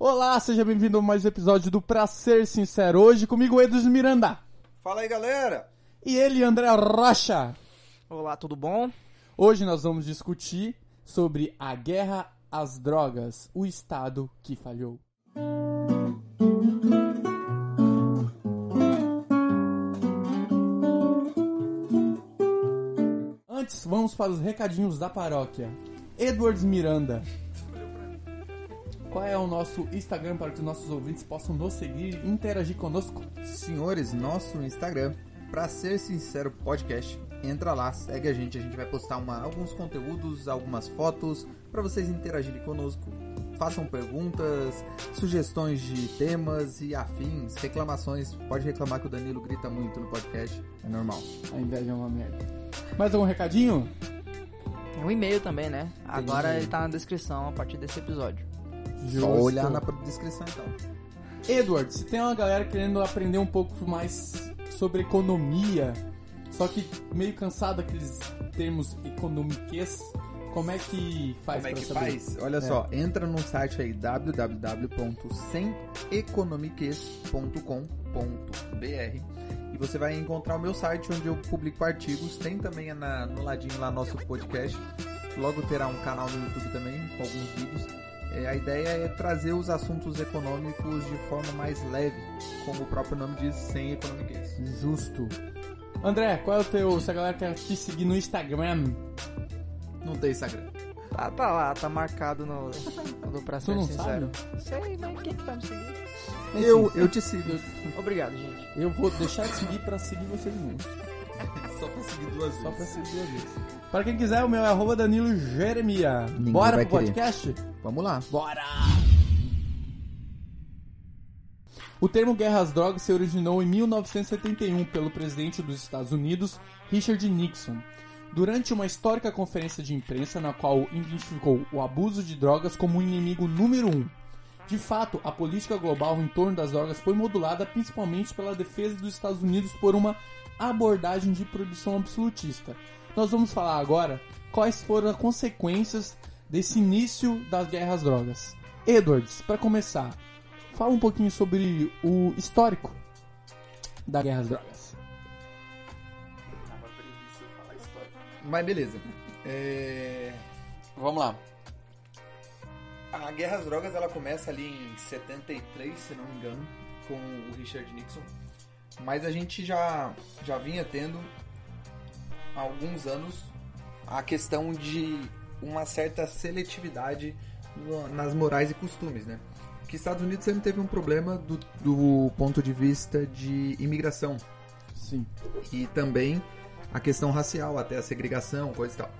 Olá, seja bem-vindo a mais um episódio do Pra Ser Sincero. Hoje comigo, Edus Miranda. Fala aí, galera! E ele, André Rocha. Olá, tudo bom? Hoje nós vamos discutir sobre a guerra às drogas, o Estado que falhou. Antes, vamos para os recadinhos da paróquia. Edwards Miranda. Qual é o nosso Instagram para que os nossos ouvintes possam nos seguir e interagir conosco? Senhores, nosso Instagram, pra ser sincero, podcast. Entra lá, segue a gente, a gente vai postar uma, alguns conteúdos, algumas fotos para vocês interagirem conosco. Façam perguntas, sugestões de temas e afins, reclamações. Pode reclamar que o Danilo grita muito no podcast, é normal. A inveja é uma merda. Mais algum recadinho? Tem um e-mail também, né? Agora ele tá na descrição a partir desse episódio. Só olhar na descrição então. Edward, se tem uma galera querendo aprender um pouco mais sobre economia, só que meio cansado daqueles termos economiques, como é que faz Como é que saber? faz? Olha só, entra no site aí www.semeconomiques.com.br e você vai encontrar o meu site onde eu publico artigos. Tem também na- no ladinho lá nosso podcast. Logo terá um canal no YouTube também com alguns vídeos. É, a ideia é trazer os assuntos econômicos de forma mais leve, como o próprio nome diz, sem economiquez. Justo. André, qual é o teu. Se a galera quer te seguir no Instagram, Não tem Instagram. Tá, tá lá, tá marcado no, no Pra tu Ser não Sincero. sabe? Sei, mas quem que vai me seguir? Eu, eu te sigo. Obrigado, gente. Eu vou deixar de seguir pra seguir vocês mesmo. Só pra seguir duas Só pra seguir duas vezes. Para quem quiser, o meu é arroba Danilo Jeremia. Ninguém Bora pro querer. podcast? Vamos lá. Bora! O termo guerra às drogas se originou em 1971 pelo presidente dos Estados Unidos, Richard Nixon, durante uma histórica conferência de imprensa na qual identificou o abuso de drogas como o inimigo número um. De fato, a política global em torno das drogas foi modulada principalmente pela defesa dos Estados Unidos por uma abordagem de proibição absolutista. Nós vamos falar agora quais foram as consequências desse início das guerras drogas. Edwards, para começar, fala um pouquinho sobre o histórico da guerra às drogas. Mas beleza. É, Vamos lá. A Guerra às Drogas ela começa ali em 73, se não me engano, com o Richard Nixon. Mas a gente já, já vinha tendo há alguns anos a questão de uma certa seletividade nas morais e costumes, né? Que Estados Unidos sempre teve um problema do, do ponto de vista de imigração Sim. e também a questão racial, até a segregação, coisa e tal.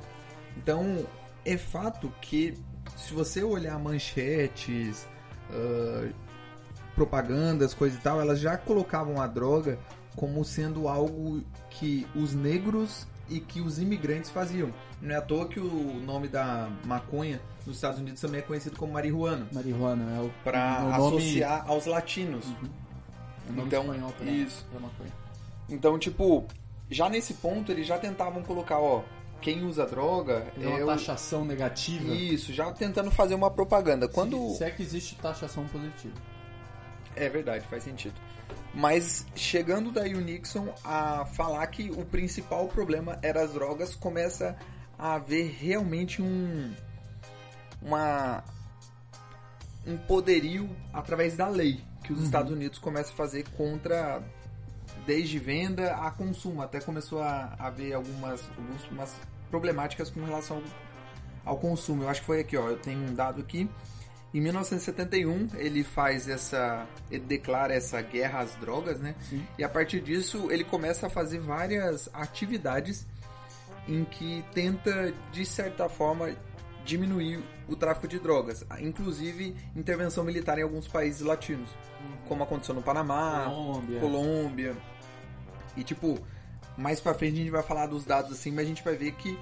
Então, é fato que se você olhar manchetes, ah, propagandas, coisa e tal, elas já colocavam a droga como sendo algo que os negros e que os imigrantes faziam. Não é à toa que o nome da maconha nos Estados Unidos também é conhecido como marihuana, Marihuana é o para nome- associar aos latinos. o nome então, espanhol pra, isso. pra maconha. Então, tipo, já nesse ponto eles já tentavam colocar, ó, quem usa droga É é uma o... taxação negativa. Isso, já tentando fazer uma propaganda. Quando Se, se é que existe taxação positiva. é verdade, faz sentido. Mas chegando daí o Nixon a falar que o principal problema era as drogas, começa a haver realmente um uma um poderio através da lei que os Estados Unidos começam a fazer contra desde venda a consumo. Até começou a haver algumas, algumas problemáticas com relação ao, ao consumo. Eu acho que foi aqui, ó. Eu tenho um dado aqui. Em 1971 ele faz essa, ele declara essa guerra às drogas, né? Sim. E a partir disso ele começa a fazer várias atividades em que tenta de certa forma diminuir o tráfico de drogas, inclusive intervenção militar em alguns países latinos, como aconteceu no Panamá, Colômbia. Colômbia. E tipo, mais pra frente a gente vai falar dos dados assim, mas a gente vai ver que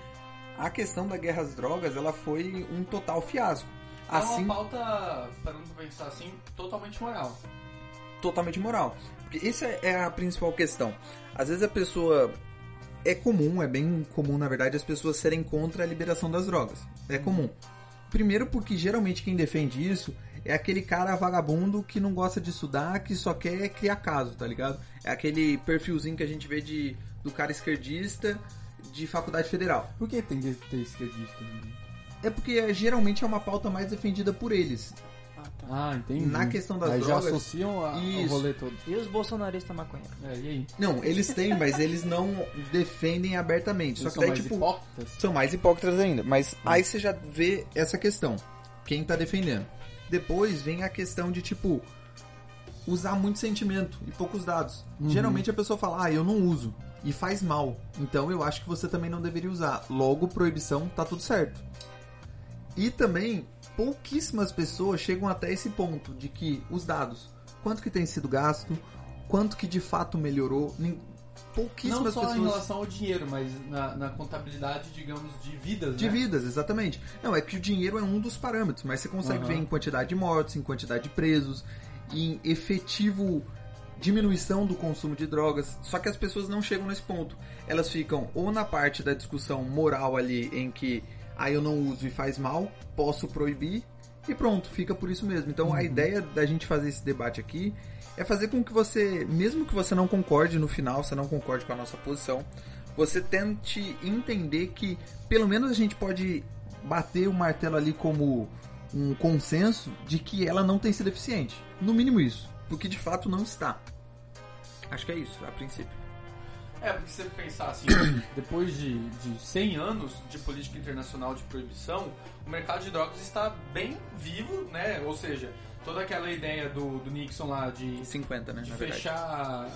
a questão da guerra às drogas, ela foi um total fiasco. Assim, É uma pauta, parando pra pensar assim, totalmente moral. totalmente moral. Porque essa é a principal questão. Às vezes a pessoa é comum, é bem comum na verdade as pessoas serem contra a liberação das drogas. É comum. Primeiro porque geralmente quem defende isso é aquele cara vagabundo que não gosta de estudar, que só quer criar caso, tá ligado? É aquele perfilzinho que a gente vê de, do cara esquerdista de faculdade federal. Por que tem que ter esquerdista? É porque geralmente é uma pauta mais defendida por eles. Ah, tá. Ah, entendi. Na questão das aí drogas- já associam a, ao rolê todo. E os bolsonaristas maconheiros? É, e aí? Não, eles têm, mas eles não defendem abertamente. Só Eles que são daí, mais tipo, hipócritas? são mais hipócritas ainda. Mas aí você já vê essa questão. Quem tá defendendo. Depois vem a questão de, tipo, usar muito sentimento e poucos dados. Geralmente a pessoa fala, ah, eu não uso. E faz mal. Então eu acho que você também não deveria usar. Logo, proibição, tá tudo certo. E também, pouquíssimas pessoas chegam até esse ponto de que os dados, quanto que tem sido gasto, quanto que de fato melhorou. nin- Não Pouquíssimas só em pessoas. relação ao dinheiro, mas na, na contabilidade, digamos, de vidas, De né? vidas, exatamente. Não, é que o dinheiro é um dos parâmetros, mas você consegue Aham. ver em quantidade de mortos, em quantidade de presos, em efetivo diminuição do consumo de drogas. Só que as pessoas não chegam nesse ponto. Elas ficam ou na parte da discussão moral ali em que ah, eu não uso e faz mal, posso proibir e pronto, fica por isso mesmo. Então a ideia da gente fazer esse debate aqui é fazer com que você, mesmo que você não concorde no final, você não concorde com a nossa posição, você tente entender que pelo menos a gente pode bater o martelo ali como um consenso de que ela não tem sido eficiente. No mínimo isso. Porque de fato não está. Acho que é isso, a princípio. É, porque se você pensar assim, depois de, de 100 anos de política internacional de proibição, o mercado de drogas está bem vivo, né? Ou seja, toda aquela ideia do, do Nixon lá de, 50, né? de fechar...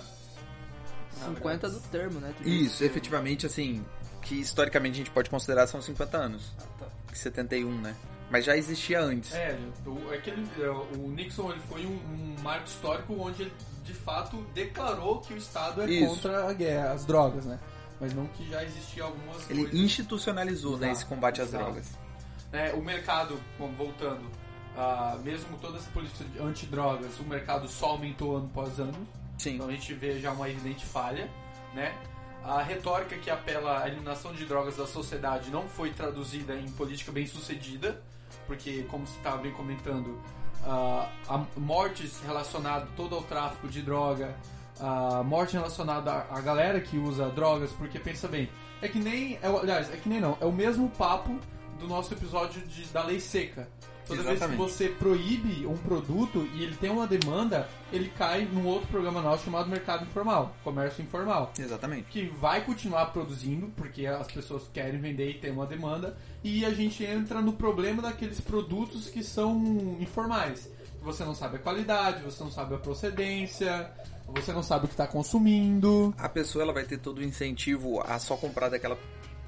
Na 50 verdade, do termo, né? Isso, disse. efetivamente, assim, que historicamente a gente pode considerar são 50 anos. Ah, tá. 71, né? Mas já existia antes. É, o, aquele, é, o Nixon ele foi um, um marco histórico onde ele de fato declarou que o Estado é Isso. contra a guerra, as drogas, né? Mas não que já existia algumas Ele coisas. institucionalizou né, Exato, esse combate às exato. drogas. É, o mercado, bom, voltando, ah, mesmo com todas as políticas de antidrogas, o mercado só aumentou ano após ano. Sim. Então a gente vê já uma evidente falha, né? A retórica que apela à eliminação de drogas da sociedade não foi traduzida em política bem sucedida, porque, como você estava bem comentando, ah, a mortes relacionadas todo ao tráfico de droga, a morte relacionada à à galera que usa drogas, porque pensa bem, é que nem, é, aliás, é que nem não, é o mesmo papo do nosso episódio de- da lei seca. Toda vez que Exatamente. você proíbe um produto e ele tem uma demanda, ele cai num outro programa nosso chamado mercado informal, comércio informal Exatamente. que vai continuar produzindo, porque as pessoas querem vender e tem uma demanda, e a gente entra no problema daqueles produtos que são informais. Você não sabe a qualidade, você não sabe a procedência, você não sabe o que está consumindo. A pessoa ela vai ter todo o incentivo a só comprar daquela,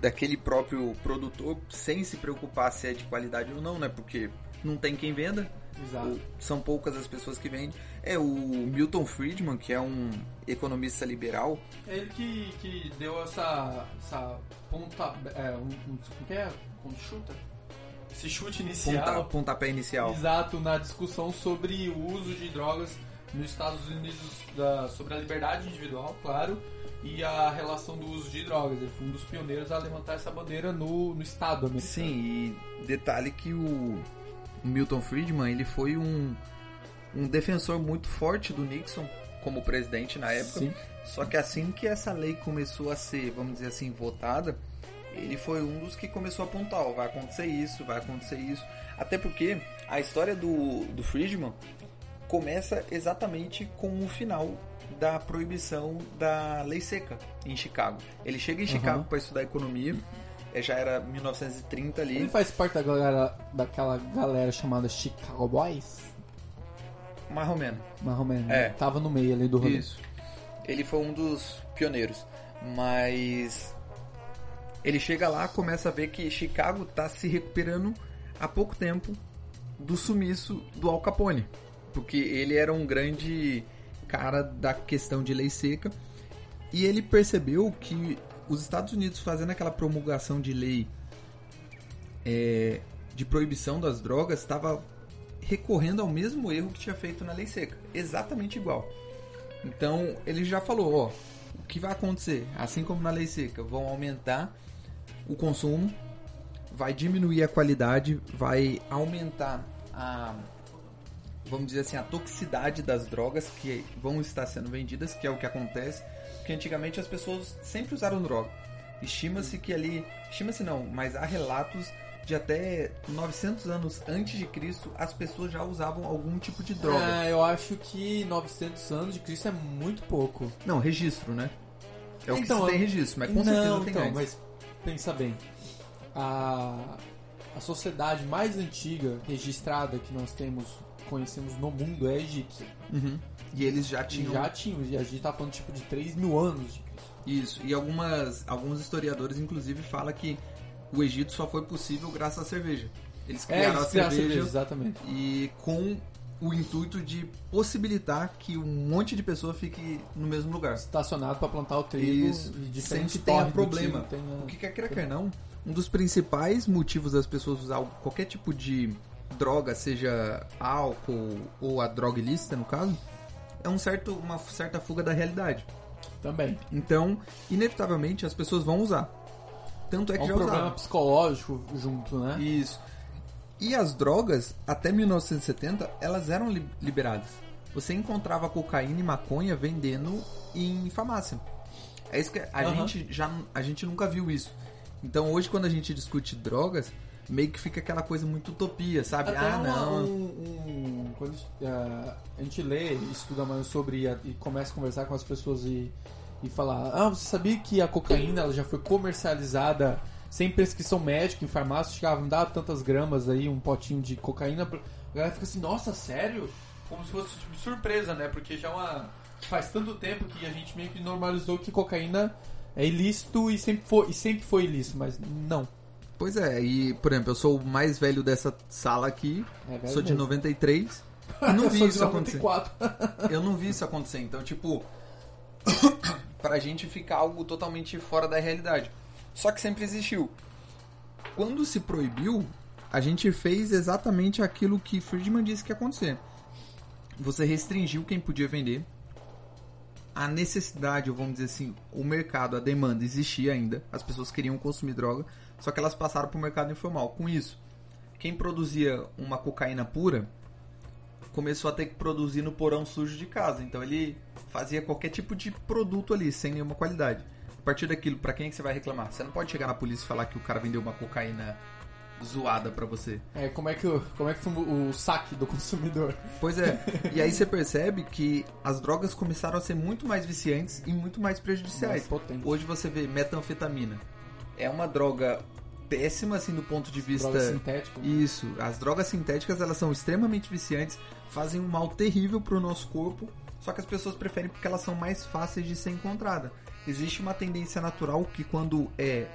daquele próprio produtor sem se preocupar se é de qualidade ou não, né? Porque não tem quem venda. Exato. São poucas as pessoas que vendem. É o Milton Friedman, que é um economista liberal. É ele que, que deu essa, essa ponta. É, um, um, como que é? Chuta? Esse chute inicial. Ponta, pontapé inicial. Exato, na discussão sobre o uso de drogas nos Estados Unidos, da- sobre a liberdade individual, claro, e a relação do uso de drogas. Ele foi um dos pioneiros a levantar essa bandeira no, no Estado americano. Sim, e detalhe que o Milton Friedman ele foi um, um defensor muito forte do Nixon como presidente na época. Sim. Só que assim que essa lei começou a ser, vamos dizer assim, votada, ele foi um dos que começou a apontar, ó, vai acontecer isso, vai acontecer isso. Até porque a história do, do Friedman começa exatamente com o final da proibição da lei seca em Chicago. Ele chega em Chicago para estudar economia, já era 1930 ali. Ele faz parte da galera, daquela galera chamada Chicago Boys, Mais ou menos. mais ou menos. É. né? Tava no meio ali do rolê. Isso. Ele foi um dos pioneiros. Mas ele chega lá, começa a ver que Chicago tá se recuperando há pouco tempo do sumiço do Al Capone. Porque ele era um grande cara da questão de lei seca. E ele percebeu que os Estados Unidos fazendo aquela promulgação de lei é, de proibição das drogas estava recorrendo ao mesmo erro que tinha feito na lei seca. Exatamente igual. Então ele já falou, ó, o que vai acontecer? Assim como na lei seca, vão aumentar o consumo, vai diminuir a qualidade, vai aumentar a vamos dizer assim, a toxicidade das drogas que vão estar sendo vendidas, que é o que acontece, porque antigamente as pessoas sempre usaram droga. Estima-se que ali, estima-se não, mas há relatos de até 900 anos antes de Cristo, as pessoas já usavam algum tipo de droga. É, eu acho que 900 anos de Cristo é muito pouco. Não, registro, né? É o Então, que se tem registro, mas com certeza não, tem então, antes. mas pensa bem. A, a sociedade mais antiga registrada que nós temos, conhecemos no mundo é egípcia. Uhum. E eles já tinham já tinham, e a gente tá falando tipo de 3 mil anos de Cristo. Isso, e algumas, alguns historiadores, inclusive, falam que o Egito só foi possível graças à cerveja. Eles É, criaram eles a criaram a cerveja, cerveja, exatamente. e com o intuito de possibilitar que um monte de pessoa fique no mesmo lugar. Estacionado pra plantar o trigo Isso, e sem que tenha problema. trigo, tenha- O que quer queira quer não, um dos principais motivos das pessoas usar qualquer tipo de droga, seja álcool ou a droga ilícita no caso, é um certo, uma certa fuga da realidade. Também. Então, inevitavelmente, as pessoas vão usar. Tanto é É que um já problema usavam. psicológico junto, né? Isso. E as drogas, até 1970, elas eram li- liberadas. Você encontrava cocaína e maconha vendendo em farmácia. É isso que a Aham. gente já a gente nunca viu isso. Então hoje quando a gente discute drogas, meio que fica aquela coisa muito utopia, sabe? Até ah, uma- não. Um, um- quando ah, a gente lê estuda mais sobre e começa a conversar com as pessoas e, e falar, ah, você sabia que a cocaína ela já foi comercializada sem prescrição médica em farmácia, chegava, não dá tantas gramas aí, um potinho de cocaína. A galera fica assim, nossa, sério? Como se fosse tipo, surpresa, né? Porque já é uma. Faz tanto tempo que a gente meio que normalizou que cocaína é ilícito e sempre foi, e sempre foi ilícito, mas não. Pois é, e por exemplo, eu sou o mais velho dessa sala aqui, É sou de mesmo. 93 e não vi isso acontecer. 94. Eu não vi isso acontecer. Então, tipo, pra gente ficar algo totalmente fora da realidade. Só que sempre existiu. Quando se proibiu, a gente fez exatamente aquilo que Friedman disse que ia acontecer. Você restringiu quem podia vender. A necessidade, vamos dizer assim, o mercado, a demanda existia ainda. As pessoas queriam consumir droga, só que elas passaram para o mercado informal. Com isso, quem produzia uma cocaína pura começou a ter que produzir no porão sujo de casa. Então ele fazia qualquer tipo de produto ali, sem nenhuma qualidade. A partir daquilo, pra quem é que você vai reclamar? Você não pode chegar na polícia e falar que o cara vendeu uma cocaína zoada pra você. É, como é que, como é que foi o saque do consumidor? Pois é. e aí você percebe que as drogas começaram a ser muito mais viciantes e muito mais prejudiciais. Mais. Hoje você vê metanfetamina. É uma droga péssima assim do ponto de vista Droga sintética. Isso, as drogas sintéticas elas são extremamente viciantes, fazem um mal terrível pro nosso corpo, só que as pessoas preferem porque elas são mais fáceis de ser encontrada. Existe uma tendência natural que quando é,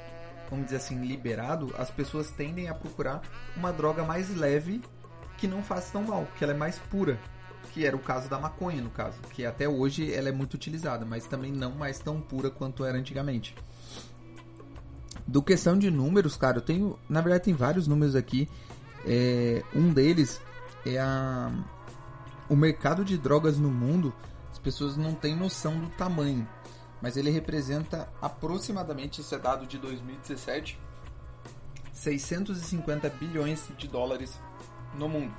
vamos dizer assim, liberado, as pessoas tendem a procurar uma droga mais leve que não faz tão mal, que ela é mais pura, que era o caso da maconha no caso, que até hoje ela é muito utilizada, mas também não mais tão pura quanto era antigamente. Do questão de números, cara, eu tenho. Na verdade, tem vários números aqui. É, um deles é a. O mercado de drogas no mundo. As pessoas não têm noção do tamanho. Mas ele representa aproximadamente, isso é dado de 2017, 650 bilhões de dólares no mundo.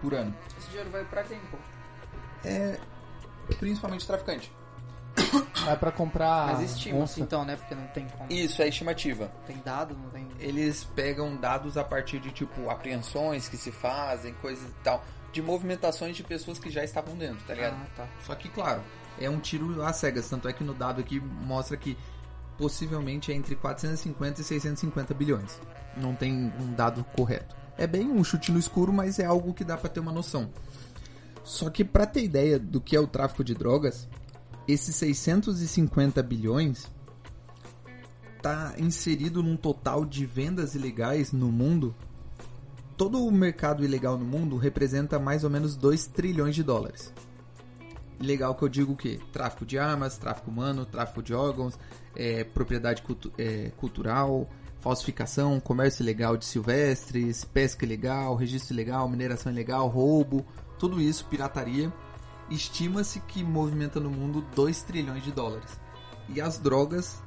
Por ano. Esse dinheiro vai pra quem, pô? É. Principalmente traficante. É pra comprar. Mas estima onça. então, né? Porque não tem como. Isso é estimativa. Tem dado, não tem. eles pegam dados a partir de tipo apreensões que se fazem, coisas e tal, de movimentações de pessoas que já estavam dentro, tá ligado? Ah, tá. Só que claro, é um tiro às cegas, tanto é que no dado aqui mostra que possivelmente é entre 450 e 650 bilhões. Não tem um dado correto. É bem um chute no escuro, mas é algo que dá pra ter uma noção. Só que pra ter ideia do que é o tráfico de drogas, esses 650 bilhões está inserido num total de vendas ilegais no mundo. Todo o mercado ilegal no mundo representa mais ou menos 2 trilhões de dólares. Ilegal que eu digo o quê? Tráfico de armas, tráfico humano, tráfico de órgãos, é, propriedade cultu- é, cultural, falsificação, comércio ilegal de silvestres, pesca ilegal, registro ilegal, mineração ilegal, roubo, tudo isso, pirataria. Estima-se que movimenta no mundo 2 trilhões de dólares. E as drogas,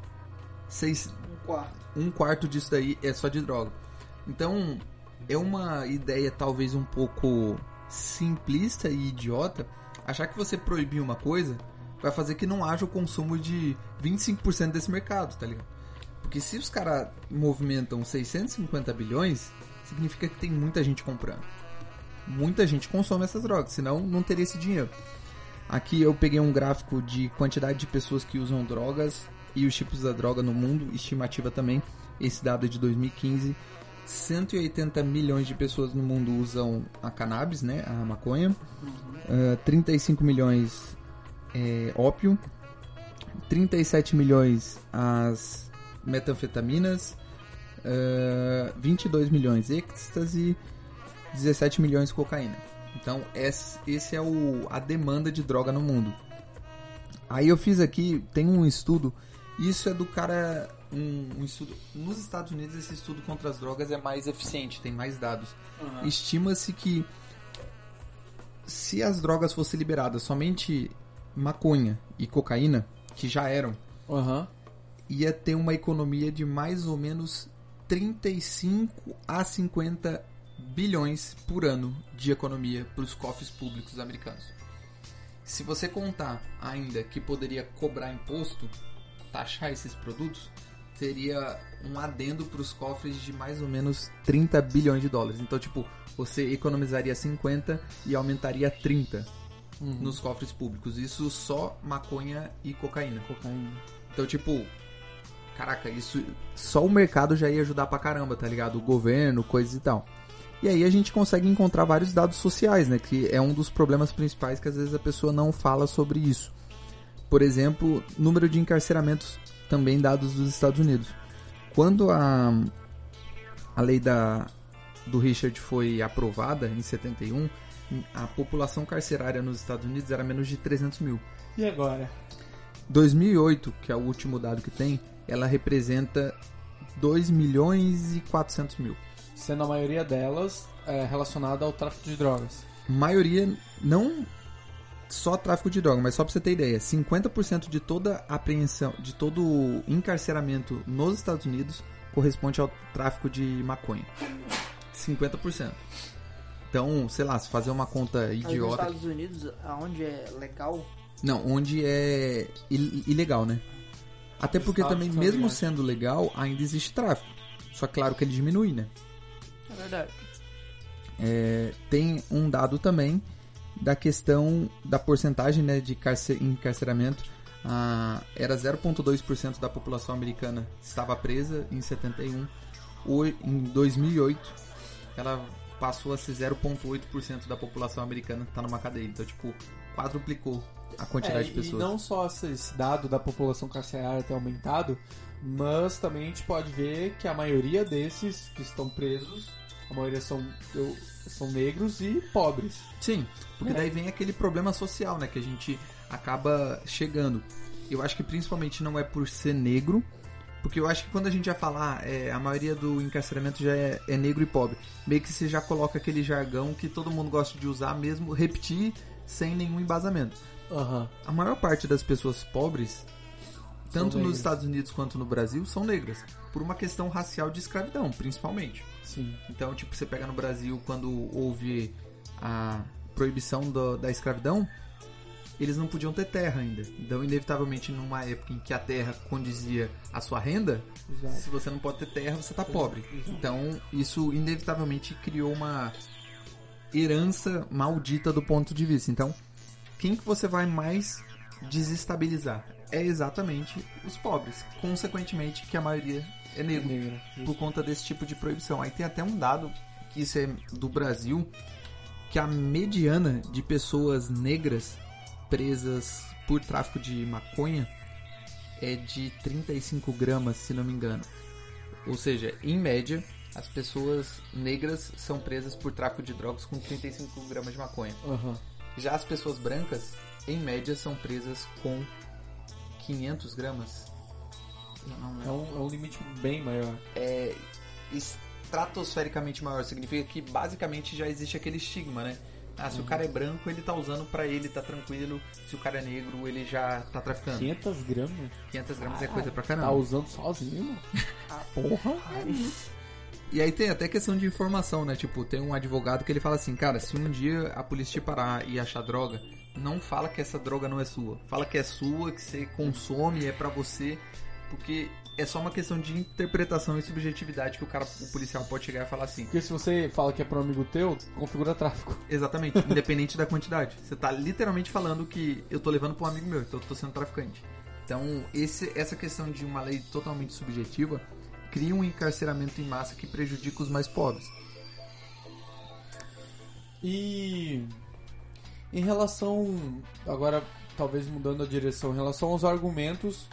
seis, Um quarto. um quarto disso daí é só de droga. Então, é uma ideia talvez um pouco simplista e idiota achar que você proibir uma coisa vai fazer que não haja o consumo de 25% desse mercado, tá ligado? Porque se os caras movimentam 650 bilhões, significa que tem muita gente comprando. Muita gente consome essas drogas, senão não teria esse dinheiro. Aqui eu peguei um gráfico de quantidade de pessoas que usam drogas e os tipos da droga no mundo, estimativa também. Esse dado é de 2015. 180 milhões de pessoas no mundo usam a cannabis, né, a maconha. Uh, 35 milhões é, ópio. 37 milhões as metanfetaminas. Uh, 22 milhões êxtase. 17 milhões cocaína. Então, esse é o, a demanda de droga no mundo. Aí eu fiz aqui, tem um estudo, isso é do cara, um, um estudo, nos Estados Unidos esse estudo contra as drogas é mais eficiente, tem mais dados. Uhum. Estima-se que se as drogas fossem liberadas somente maconha e cocaína, que já eram, uhum. ia ter uma economia de mais ou menos 35 a 50 bilhões por ano de economia para os cofres públicos americanos. Se você contar ainda que poderia cobrar imposto, taxar esses produtos, teria um adendo para os cofres de mais ou menos 30 bilhões de dólares. Então, tipo, você economizaria 50 e aumentaria 30 uhum. nos cofres públicos. Isso só maconha e cocaína. Cocaína. Então, tipo, caraca, isso só o mercado já ia ajudar pra caramba, tá ligado? O governo, coisas e tal. E aí a gente consegue encontrar vários dados sociais, né? Que é um dos problemas principais que às vezes a pessoa não fala sobre isso. Por exemplo, número de encarceramentos também dados dos Estados Unidos. Quando a, a lei da, do Richard foi aprovada em 71, a população carcerária nos Estados Unidos era menos de 300 mil. E agora? 2008, que é o último dado que tem, ela representa 2 milhões e 400 mil sendo a maioria delas é, relacionada ao tráfico de drogas. Maioria não só tráfico de drogas, mas só pra você ter ideia, 50% de toda apreensão, de todo encarceramento nos Estados Unidos corresponde ao tráfico de maconha. 50%. Então, sei lá, se fazer uma conta idiota. Nos Estados Unidos, aonde é legal? Não, onde é ilegal, né? Até porque também, mesmo sendo legal, ainda existe tráfico. Só claro que ele diminui, né? É verdade. É, tem um dado também da questão da porcentagem né, de encarceramento. Ah, era 0,2% da população americana estava presa em 71. em 2008, ela passou a ser 0,8% da população americana que está numa cadeia. Então, tipo, quadruplicou a quantidade é, de pessoas. E não só esse dado da população carcerária ter aumentado, mas também a gente pode ver que a maioria desses que estão presos a maioria são, eu, são negros e pobres. Sim, porque é. daí vem aquele problema social, né? Que a gente acaba chegando. Eu acho que principalmente não é por ser negro, porque eu acho que quando a gente já falar, é, a maioria do encarceramento já é, é, negro e pobre. Meio que você já coloca aquele jargão que todo mundo gosta de usar mesmo, repetir sem nenhum embasamento. Uhum. A maior parte das pessoas pobres, tanto nos Estados Unidos quanto no Brasil, são negras. Por uma questão racial de escravidão, principalmente. Sim. Então, tipo, você pega no Brasil, quando houve a proibição do, da escravidão, eles não podiam ter terra ainda. Então, inevitavelmente, numa época em que a terra condizia a sua renda, Exato. se você não pode ter terra, você está pobre. Exato. Então, isso inevitavelmente criou uma herança maldita do ponto de vista. Então, quem que você vai mais desestabilizar? É exatamente os pobres. Consequentemente, que a maioria é negro. Negra, por conta desse tipo de proibição. Aí tem até um dado, que isso é do Brasil, que a mediana de pessoas negras presas por tráfico de maconha é de 35 gramas, se não me engano. Ou seja, em média, as pessoas negras são presas por tráfico de drogas com 35 gramas de maconha. Uhum. Já as pessoas brancas, em média, são presas com 500 gramas. É um, é um limite bem maior. É estratosfericamente maior. Significa que basicamente já existe aquele estigma, né? Ah, se uhum. o cara é branco, ele tá usando pra ele, tá tranquilo. Se o cara é negro, ele já tá traficando. 500 gramas? 500 gramas ah, é coisa pra caramba. Tá usando sozinho, mano? Ah, porra! E aí tem até questão de informação, né? Tipo, tem um advogado que ele fala assim, cara, se um dia a polícia te parar e achar droga, não fala que essa droga não é sua. Fala que é sua, que você consome, é pra você, porque é só uma questão de interpretação e subjetividade que o cara, o policial pode chegar e falar assim. Porque se você fala que é para um amigo teu, configura tráfico. Exatamente, independente da quantidade. Você tá literalmente falando que eu tô levando pra um amigo meu, então eu tô sendo traficante. Então, esse, essa questão de uma lei totalmente subjetiva cria um encarceramento em massa que prejudica os mais pobres. E em relação, agora talvez mudando a direção, em relação aos argumentos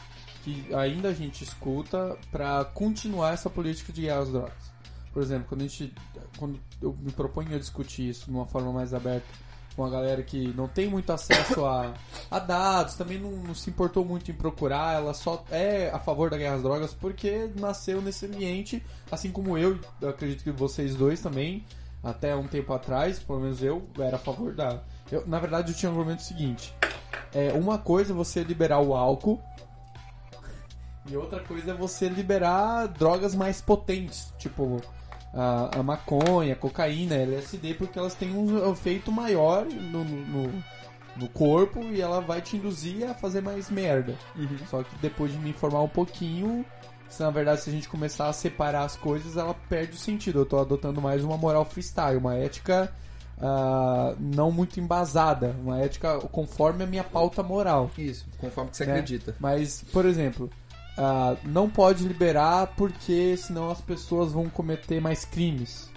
que ainda a gente escuta para continuar essa política de guerra às drogas. Por exemplo, quando a gente, quando eu me proponho a discutir isso de uma forma mais aberta com a galera que não tem muito acesso a, a dados, também não, não, se importou muito em procurar, ela só é a favor da guerra às drogas porque nasceu nesse ambiente, assim como eu, eu acredito que vocês dois também, até um tempo atrás, pelo menos eu era a favor da. Eu, na verdade, eu tinha um argumento seguinte: é, uma coisa é você liberar o álcool. E outra coisa é você liberar drogas mais potentes, tipo a, a maconha, a cocaína, a LSD, porque elas têm um efeito maior no, no, no, corpo e ela vai te induzir a fazer mais merda. Uhum. Só que depois de me informar um pouquinho, se na verdade se a gente começar a separar as coisas, ela perde o sentido. Eu tô adotando mais uma moral freestyle, uma ética uh, não muito embasada, uma ética conforme a minha pauta moral. Isso, conforme que você né? acredita. Mas, por exemplo, uh, não pode liberar porque senão as pessoas vão cometer mais crimes.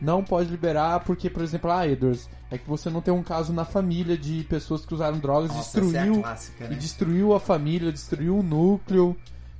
Não pode liberar porque, por exemplo, ah, Edwards, é que você não tem um caso na família de pessoas que usaram drogas, Nossa, destruiu é clássica, né? e destruiu a família, destruiu o núcleo.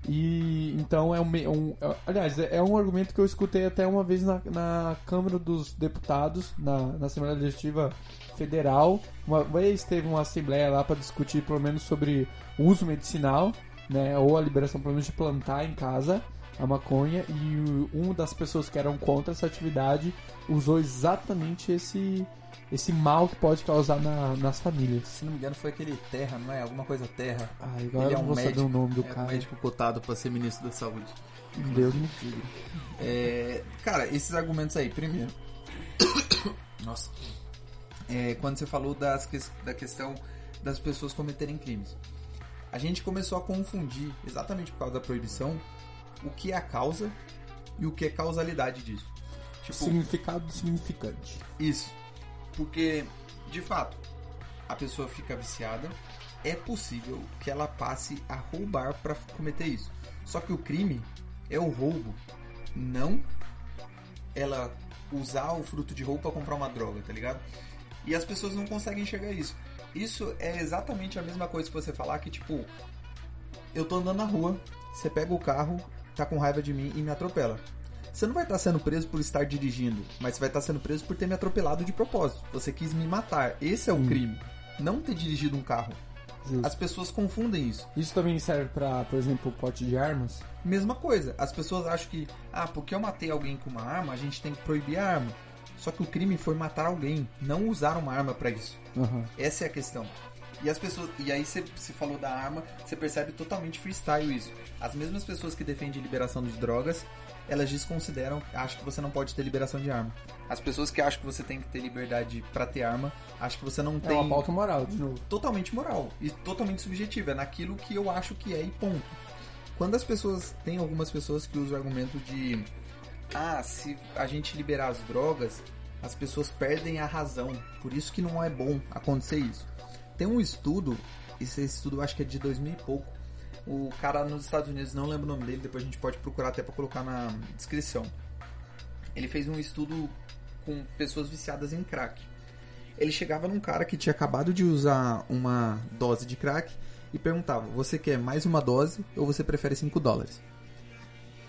E então é um, um, aliás, é um argumento que eu escutei até uma vez na, na Câmara dos Deputados, na, na Assembleia Legislativa Federal. Uma vez teve uma assembleia lá para discutir pelo menos sobre uso medicinal né, ou a liberação pelo menos de plantar em casa a maconha e uma das pessoas que eram contra essa atividade usou exatamente esse esse mal que pode causar na, nas famílias. Se não me engano foi aquele Terra, não é? Alguma coisa Terra. Ah, agora eu não vou saber o nome do é cara. um médico cotado para ser ministro da saúde. Deus me livre. É, cara, esses argumentos aí, primeiro. Nossa. É, quando você falou das, da questão das pessoas cometerem crimes. A gente começou a confundir, exatamente por causa da proibição, o que é a causa e o que é causalidade disso. Tipo, Significado significante. isso. Porque, de fato, a pessoa fica viciada, é possível que ela passe a roubar para cometer isso. Só que o crime é o roubo, não ela usar o fruto de roubo pra comprar uma droga, tá ligado? E as pessoas não conseguem enxergar isso. Isso é exatamente a mesma coisa que você falar que, tipo, eu tô andando na rua, você pega o carro, tá com raiva de mim e me atropela. Você não vai estar sendo preso por estar dirigindo, mas você vai estar sendo preso por ter me atropelado de propósito. Você quis me matar. Esse é o crime. Não ter dirigido um carro. Justo. As pessoas confundem isso. Isso também serve pra, por exemplo, pote de armas? Mesma coisa. As pessoas acham que, ah, porque eu matei alguém com uma arma, a gente tem que proibir a arma. Só que o crime foi matar alguém, não usar uma arma pra isso. Aham. Essa é a questão. E as pessoas, e aí você você falou da arma, você percebe totalmente freestyle isso. As mesmas pessoas que defendem liberação de drogas, elas desconsideram, acham que você não pode ter liberação de arma. As pessoas que acham que você tem que ter liberdade pra ter arma, acham que você não É tem uma pauta moral, de novo. totalmente moral e totalmente subjetiva, é naquilo que eu acho que é e ponto. Quando as pessoas, tem algumas pessoas que usam o argumento de ah, se a gente liberar as drogas, as pessoas perdem a razão, por isso que não é bom acontecer isso. Tem um estudo, esse estudo eu acho que é de 2000 e pouco. O cara nos Estados Unidos, não lembro o nome dele, depois a gente pode procurar até para colocar na descrição. Ele fez um estudo com pessoas viciadas em crack ele chegava num cara que tinha acabado de usar uma dose de crack e perguntava: Você quer mais uma dose ou você prefere 5 dólares?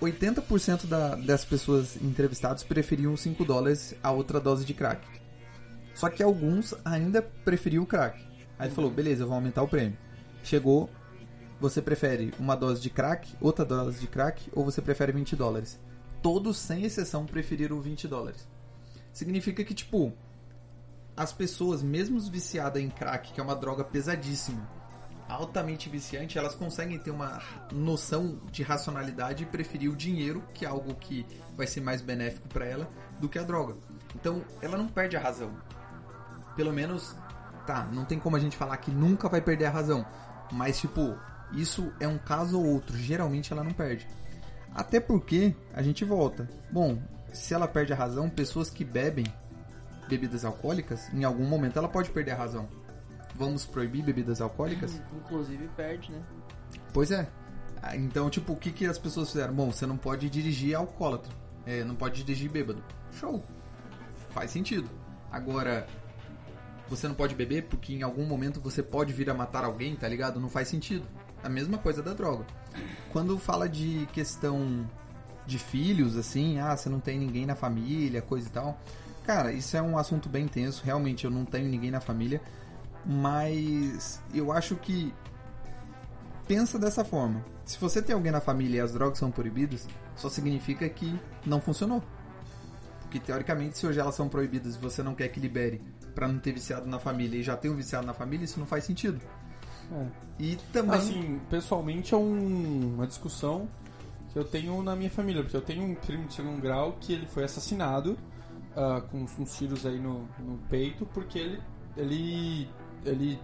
80% da, das pessoas entrevistadas preferiam 5 dólares a outra dose de crack. Só que alguns ainda preferiam o crack. Aí ele falou: Beleza, eu vou aumentar o prêmio. Chegou: Você prefere uma dose de crack, outra dose de crack ou você prefere 20 dólares? Todos, sem exceção, preferiram 20 dólares. Significa que, tipo, as pessoas, mesmo viciadas em crack, que é uma droga pesadíssima, altamente viciante, elas conseguem ter uma noção de racionalidade e preferir o dinheiro, que é algo que vai ser mais benéfico para ela, do que a droga. Então, ela não perde a razão. Pelo menos, tá, não tem como a gente falar que nunca vai perder a razão. Mas, tipo, isso é um caso ou outro. Geralmente ela não perde. Até porque a gente volta. Bom, se ela perde a razão, pessoas que bebem bebidas alcoólicas, em algum momento ela pode perder a razão. Vamos proibir bebidas alcoólicas? Inclusive perde, né? Pois é. Ah, Então, tipo, o que, que as pessoas fizeram? Bom, você não pode dirigir alcoólatra. É, não pode dirigir bêbado. Show. Faz sentido. Agora, você não pode beber porque em algum momento você pode vir a matar alguém, tá ligado? Não faz sentido. A mesma coisa da droga. Quando fala de questão de filhos, assim, ah, você não tem ninguém na família, coisa e tal. Cara, isso é um assunto bem tenso. Realmente, eu não tenho ninguém na família. Mas eu acho que pensa dessa forma. Se você tem alguém na família e as drogas são proibidas, só significa que não funcionou. Porque teoricamente, se hoje elas são proibidas e você não quer que libere pra não ter viciado na família e já tem um viciado na família, isso não faz sentido. É. E também. Assim, pessoalmente é um- uma discussão que eu tenho na minha família, porque eu tenho um primo de segundo grau que ele foi assassinado ah, com uns, tiros aí no, no peito porque ele ele ele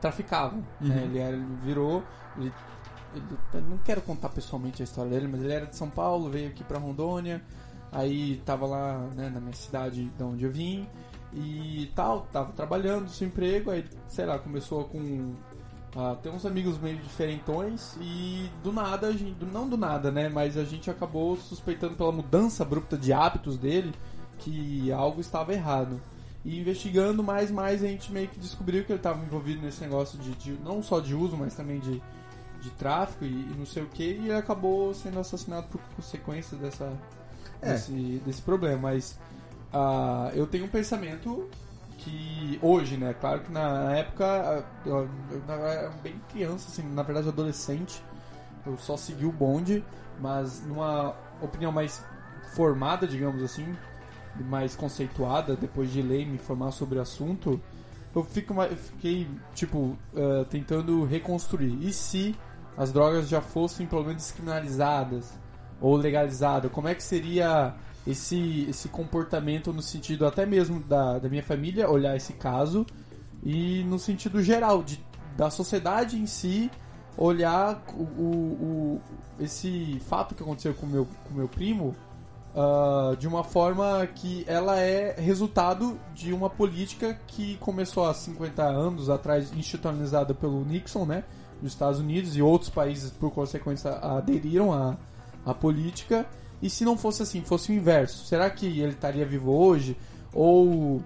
traficava, né? Uhum. ele, era, ele virou ele, ele- não quero contar pessoalmente a história dele, mas ele era de São Paulo, veio aqui pra Rondônia, aí tava lá né, na minha cidade de onde eu vim e tal, tava trabalhando, seu emprego, aí sei lá, começou com ah, tem uns amigos meio diferentões e do nada, a gente, não do nada, né? Mas a gente acabou suspeitando pela mudança abrupta de hábitos dele que algo estava errado. E investigando mais mais a gente meio que descobriu que ele estava envolvido nesse negócio de, de- não só de uso, mas também de, de tráfico e, e não sei o que. E ele acabou sendo assassinado por consequência dessa, É. desse, desse problema. Mas ah, eu tenho um pensamento que hoje, né? Claro que na época eu, eu era bem criança, assim, na verdade adolescente. Eu só segui o bonde, mas numa opinião mais formada, digamos assim, mais conceituada, depois de ler e me informar sobre o assunto, eu, fico, eu fiquei, tipo, eh, tentando reconstruir. E se as drogas já fossem pelo menos descriminalizadas ou legalizadas, como é que seria esse, esse comportamento no sentido até mesmo da, da minha família olhar esse caso e no sentido geral de, da sociedade em si olhar o, o- o- esse fato que aconteceu com meu, com o meu primo ah, de uma forma que ela é resultado de uma política que começou há 50 anos atrás, institucionalizada pelo Nixon, né, nos Estados Unidos e outros países, por consequência, aderiram à, à política. E se não fosse assim, fosse o inverso, será que ele estaria vivo hoje? Ou,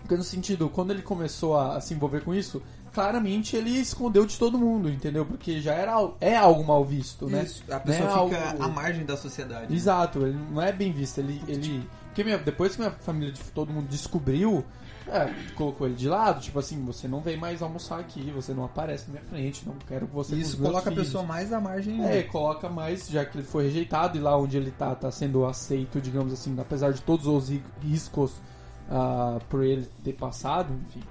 porque no sentido, quando ele começou a, a se envolver com isso, claramente ele escondeu de todo mundo, entendeu? Porque já era é algo mal visto, né? Isso, a pessoa Não é fica algo- à margem da sociedade. Exato, ele não é bem visto. Ele, ele, porque minha- depois que minha família, de- todo mundo descobriu, é, colocou ele de lado, tipo assim, você não vem mais almoçar aqui, você não aparece na minha frente, não quero que você isso coloca a filhos. pessoa mais à margem. É, coloca mais, já que ele foi rejeitado e lá onde ele tá, tá sendo aceito, digamos assim, apesar de todos os ri- riscos ah, por ele ter passado, enfim.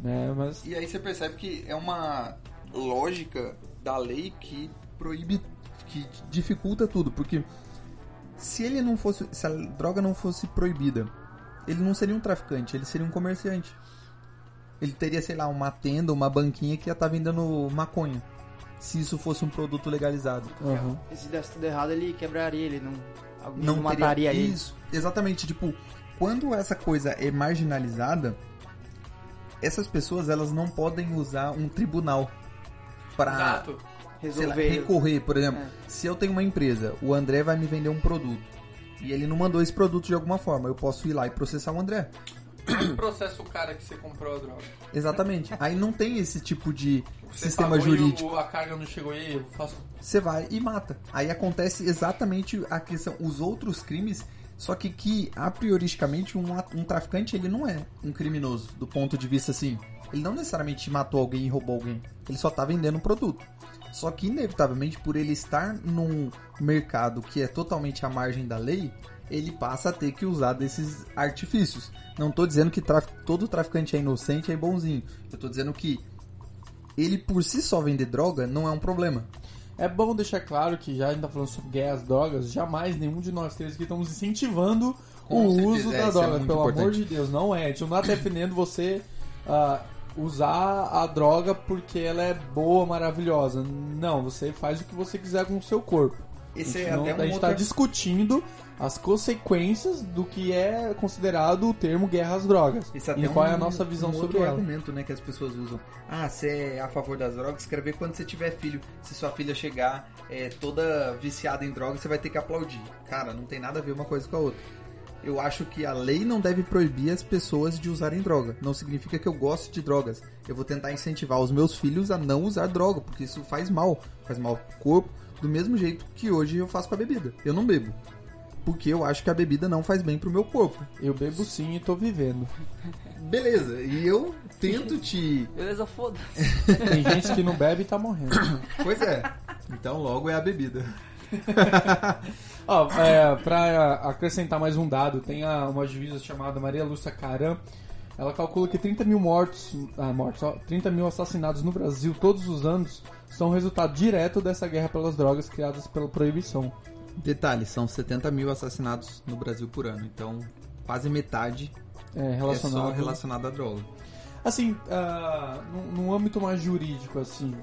Né, mas. E aí você percebe que é uma lógica da lei que proíbe, que dificulta tudo, porque se ele não fosse, se a droga não fosse proibida, ele não seria um traficante, ele seria um comerciante. Ele teria, sei lá, uma tenda, uma banquinha que ia estar vendendo maconha. Se isso fosse um produto legalizado. E se desse tudo errado, ele quebraria, ele não. Não não, teria- mataria ele. Isso, exatamente. Tipo, quando essa coisa é marginalizada, essas pessoas elas não podem usar um tribunal para recorrer, por exemplo. É. Se eu tenho uma empresa, o André vai me vender um produto e ele não mandou esse produto de alguma forma, eu posso ir lá e processar o André. Processa o cara que você comprou a droga. Exatamente. Aí não tem esse tipo de Você sistema jurídico. o- a carga não chegou aí, eu faço. Você vai e mata. Aí acontece exatamente a questão, os outros crimes, só que que a prioristicamente um, um traficante ele não é um criminoso do ponto de vista assim. Ele não necessariamente matou alguém e roubou alguém. Ele só tá vendendo um produto. Só que inevitavelmente por ele estar num mercado que é totalmente à margem da lei, ele passa a ter que usar desses artifícios. Não tô dizendo que traf- todo traficante é inocente, é bonzinho. Eu tô dizendo que ele por si só vender droga não é um problema. É bom deixar claro que já a gente tá falando sobre guerra às drogas, jamais nenhum de nós três aqui estamos incentivando Com o certeza, uso é, da é droga, muito pelo amor importante. de Deus, não é. A gente não tá defendendo você ah, usar a droga porque ela é boa, maravilhosa. Não, você faz o que você quiser com o seu corpo. Esse a é gente, não, até a um gente outra... tá discutindo as consequências do que é considerado o termo guerra às drogas. Isso até e é qual é a um- nossa visão um sobre ela. argumento, né, que as pessoas usam. Ah, você é a favor das drogas, quero ver quando você tiver filho. Se sua filha chegar é, toda viciada em drogas, você vai ter que aplaudir. Cara, não tem nada a ver uma coisa com a outra. Eu acho que a lei não deve proibir as pessoas de usarem droga. Não significa que eu goste de drogas. Eu vou tentar incentivar os meus filhos a não usar droga, porque isso faz mal. Faz mal pro corpo, do mesmo jeito que hoje eu faço com a bebida. Eu não bebo. Porque eu acho que a bebida não faz bem pro meu corpo. Eu bebo sim e tô vivendo. Beleza, e eu tento te Beleza, foda-se. Tem gente que não bebe e tá morrendo. Pois é. Então logo é a bebida. Ó, é, pra acrescentar mais um dado, tem a- uma juíza chamada Maria Lúcia Caram. Ela calcula que 30 mil mortos, ah, mortos ó, 30 mil assassinatos no Brasil todos os anos são resultado direto dessa guerra pelas drogas criadas pela proibição. Detalhe, são 70 mil assassinatos no Brasil por ano. Então quase metade É, é relacionado. só relacionado à droga. Assim, ah, num, num âmbito mais jurídico, assim.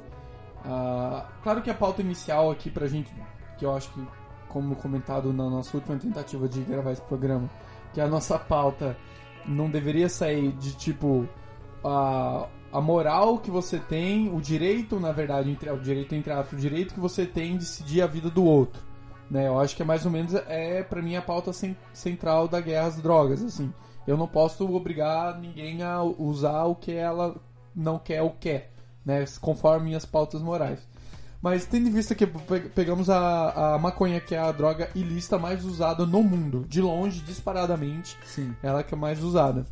ah, claro que a pauta inicial aqui pra gente, que eu acho que, como comentado na nossa última tentativa de gravar esse programa, que a nossa pauta não deveria sair de tipo. A, a moral que você tem, o direito, na verdade, entre, o direito entre aspas, o direito que você tem de decidir a vida do outro. Né? Eu acho que é mais ou menos, é pra mim a pauta cen- central da guerra às drogas, assim. Eu não posso obrigar ninguém a usar o que ela não quer ou quer, né? Conforme minhas pautas morais. Mas tendo em vista que pe- pegamos a, a maconha, que é a droga ilícita mais usada no mundo, de longe, disparadamente, Sim. ela que é mais usada.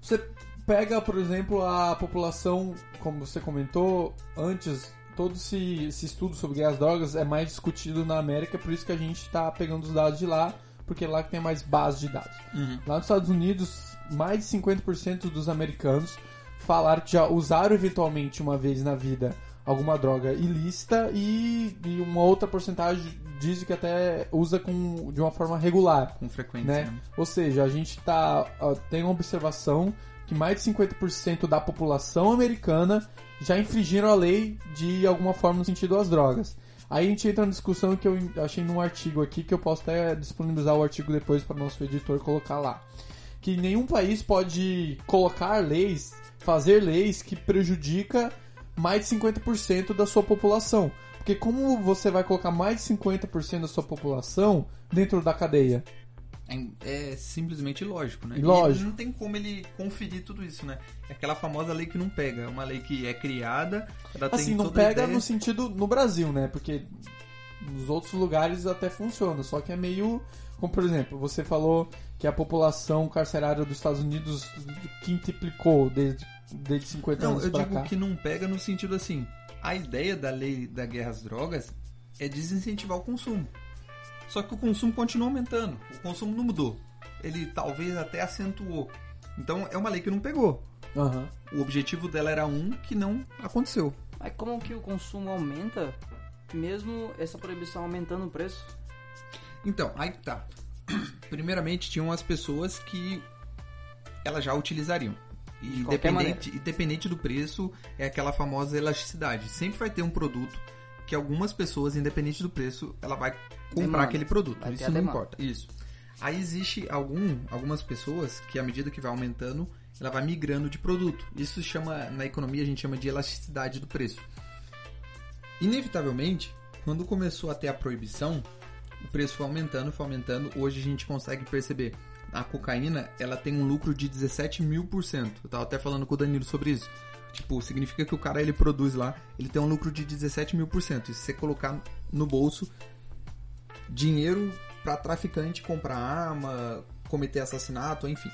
Você pega, por exemplo, a população, como você comentou antes, todo esse, esse estudo sobre às drogas é mais discutido na América, por isso que a gente está pegando os dados de lá, porque é lá que tem mais base de dados. Lá nos Estados Unidos, mais de 50% dos americanos falaram que já usaram eventualmente uma vez na vida alguma droga ilícita e, e uma outra porcentagem diz que até usa com, de uma forma regular Com frequência. né? né? Ou seja, a gente tá, tem uma observação que mais de 50% da população americana já infringiram a lei de alguma forma no sentido das drogas. Aí a gente entra na discussão que eu achei num artigo aqui, que eu posso até disponibilizar o artigo depois para nosso editor colocar lá. Que nenhum país pode colocar leis, fazer leis que prejudica mais de 50% da sua população. Porque como você vai colocar mais de 50% da sua população dentro da cadeia? É, é simplesmente ilógico, né? Ilógico. E não tem como ele conferir tudo isso, né? É aquela famosa lei que não pega. É uma lei que é criada, ela Assim, não pega ideia. no sentido no Brasil, né? Porque nos outros lugares até funciona, só que é meio. Como por exemplo, você falou que a população carcerária dos Estados Unidos quintuplicou desde, desde 50 Não, anos eu pra digo cá. que não pega no sentido assim. A ideia da lei da guerra às drogas é desincentivar o consumo. Só que o consumo continua aumentando. O consumo não mudou. Ele talvez até acentuou. Então é uma lei que não pegou. Aham. O objetivo dela era um que não aconteceu. Mas como que o consumo aumenta, mesmo essa proibição aumentando o preço? Então, aí que tá. Primeiramente, tinham as pessoas que elas já utilizariam. Independente, independente do preço, é aquela famosa elasticidade. Sempre vai ter um produto que algumas pessoas, independente do preço, ela vai comprar Demanda. aquele produto. Vai Isso não importa. Isso. Aí existe algum, algumas pessoas que, à medida que vai aumentando, ela vai migrando de produto. Isso chama, na economia, a gente chama de elasticidade do preço. Inevitavelmente, quando começou a ter a proibição, o preço foi aumentando, foi aumentando. Hoje a gente consegue perceber. A cocaína, ela tem um lucro de 17 mil por cento. Eu tava até falando com o Danilo sobre isso. Tipo, significa que o cara, ele produz lá, ele tem um lucro de 17 mil por cento. E se você colocar no bolso dinheiro pra traficante comprar arma, cometer assassinato, enfim.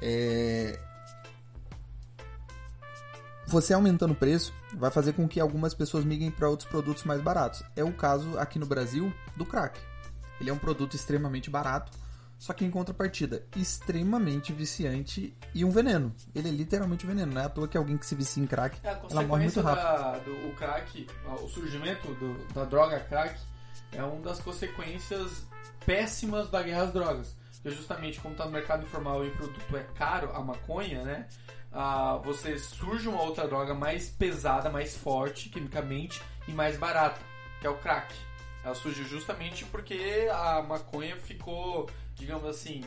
É... Você aumentando o preço vai fazer com que algumas pessoas migrem para outros produtos mais baratos. É o caso aqui no Brasil do crack. Ele é um produto extremamente barato, Só que em contrapartida, extremamente viciante e um veneno. Ele é literalmente um veneno, não é à toa que alguém que se vicia em crack, É, ela morre muito rápido. da, do o crack, o surgimento do- da droga crack é uma das consequências péssimas da guerra às drogas. Porque justamente como está no mercado informal e o produto é caro, a maconha, né? ah, você surge uma outra droga mais pesada, mais forte quimicamente e mais barata, que é o crack. Ela surgiu justamente porque a maconha ficou, digamos assim,